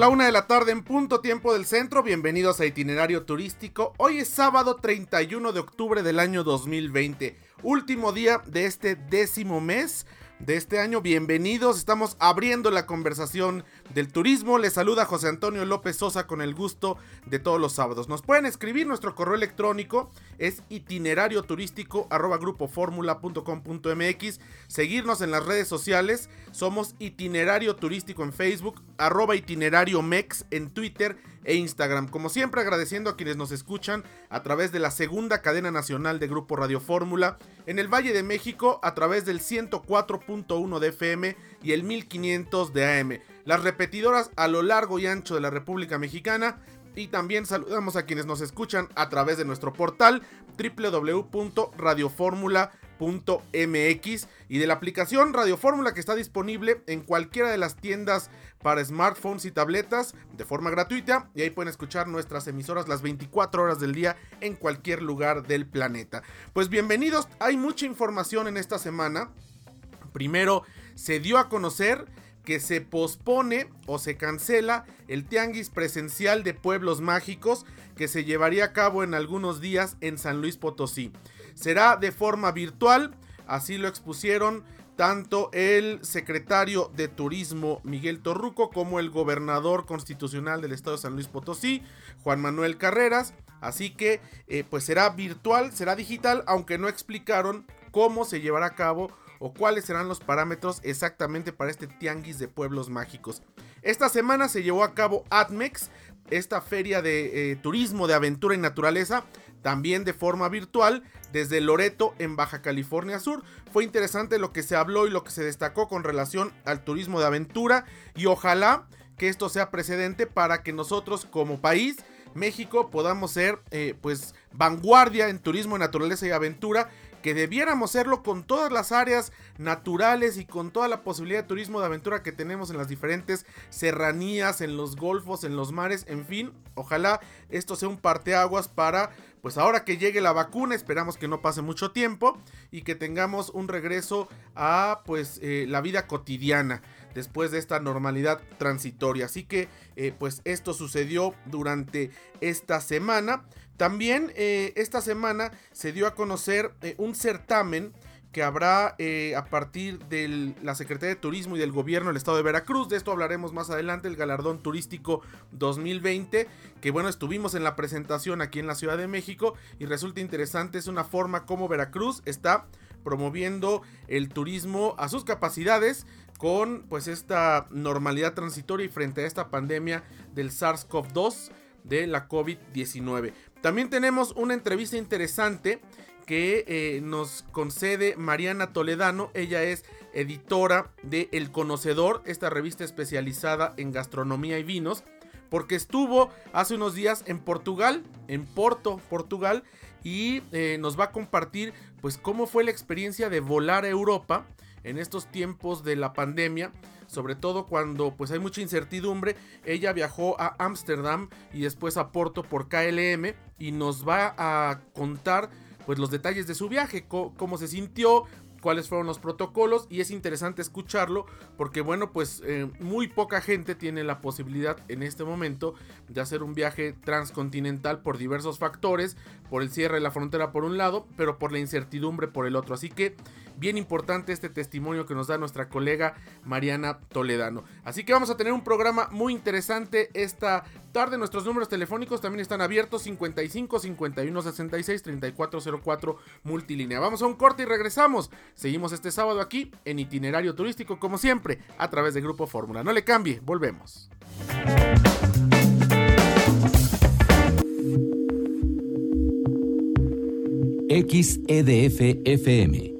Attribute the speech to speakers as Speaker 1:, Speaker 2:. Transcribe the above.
Speaker 1: La una de la tarde en punto tiempo del centro. Bienvenidos a Itinerario Turístico. Hoy es sábado 31 de octubre del año 2020. Último día de este décimo mes de este año. Bienvenidos, estamos abriendo la conversación del turismo. Les saluda José Antonio López Sosa con el gusto de todos los sábados. Nos pueden escribir nuestro correo electrónico, es itinerario turístico arroba. Seguirnos en las redes sociales, somos itinerario turístico en Facebook, arroba itinerario mex en Twitter e Instagram. Como siempre agradeciendo a quienes nos escuchan a través de la segunda cadena nacional de Grupo Radio Fórmula en el Valle de México a través del 104.1 de FM y el 1500 de AM. Las repetidoras a lo largo y ancho de la República Mexicana y también saludamos a quienes nos escuchan a través de nuestro portal www.radioformula.com .mx y de la aplicación Radio Fórmula que está disponible en cualquiera de las tiendas para smartphones y tabletas de forma gratuita y ahí pueden escuchar nuestras emisoras las 24 horas del día en cualquier lugar del planeta. Pues bienvenidos, hay mucha información en esta semana. Primero, se dio a conocer que se pospone o se cancela el tianguis presencial de pueblos mágicos que se llevaría a cabo en algunos días en San Luis Potosí. Será de forma virtual, así lo expusieron tanto el secretario de Turismo Miguel Torruco como el gobernador constitucional del estado de San Luis Potosí, Juan Manuel Carreras. Así que eh, pues será virtual, será digital, aunque no explicaron cómo se llevará a cabo o cuáles serán los parámetros exactamente para este tianguis de pueblos mágicos. Esta semana se llevó a cabo ATMEX, esta feria de eh, turismo de aventura y naturaleza, también de forma virtual desde Loreto en Baja California Sur. Fue interesante lo que se habló y lo que se destacó con relación al turismo de aventura y ojalá que esto sea precedente para que nosotros como país México podamos ser eh, pues vanguardia en turismo, naturaleza y aventura que debiéramos serlo con todas las áreas naturales y con toda la posibilidad de turismo de aventura que tenemos en las diferentes serranías, en los golfos, en los mares, en fin, ojalá esto sea un parteaguas para pues ahora que llegue la vacuna, esperamos que no pase mucho tiempo y que tengamos un regreso a pues eh, la vida cotidiana después de esta normalidad transitoria. Así que eh, pues esto sucedió durante esta semana. También eh, esta semana se dio a conocer eh, un certamen que habrá a partir de la Secretaría de Turismo y del Gobierno del Estado de Veracruz. De esto hablaremos más adelante, el Galardón Turístico 2020, que bueno, estuvimos en la presentación aquí en la Ciudad de México y resulta interesante, es una forma como Veracruz está promoviendo el turismo a sus capacidades con pues esta normalidad transitoria y frente a esta pandemia del SARS-CoV-2 de la COVID-19. También tenemos una entrevista interesante que eh, nos concede Mariana Toledano. Ella es editora de El Conocedor, esta revista especializada en gastronomía y vinos, porque estuvo hace unos días en Portugal, en Porto, Portugal, y eh, nos va a compartir pues cómo fue la experiencia de volar a Europa en estos tiempos de la pandemia sobre todo cuando pues hay mucha incertidumbre. Ella viajó a Ámsterdam y después a Porto por KLM y nos va a contar pues los detalles de su viaje, cómo se sintió, cuáles fueron los protocolos y es interesante escucharlo porque bueno pues eh, muy poca gente tiene la posibilidad en este momento de hacer un viaje transcontinental por diversos factores, por el cierre de la frontera por un lado, pero por la incertidumbre por el otro. Así que bien importante este testimonio que nos da nuestra colega Mariana Toledano. Así que vamos a tener un programa muy interesante esta tarde. Nuestros números telefónicos también están abiertos 55 51 66 3404 multilínea. Vamos a un corte y regresamos. Seguimos este sábado aquí en itinerario turístico como siempre a través de Grupo Fórmula. No le cambie, volvemos.
Speaker 2: XEDF FM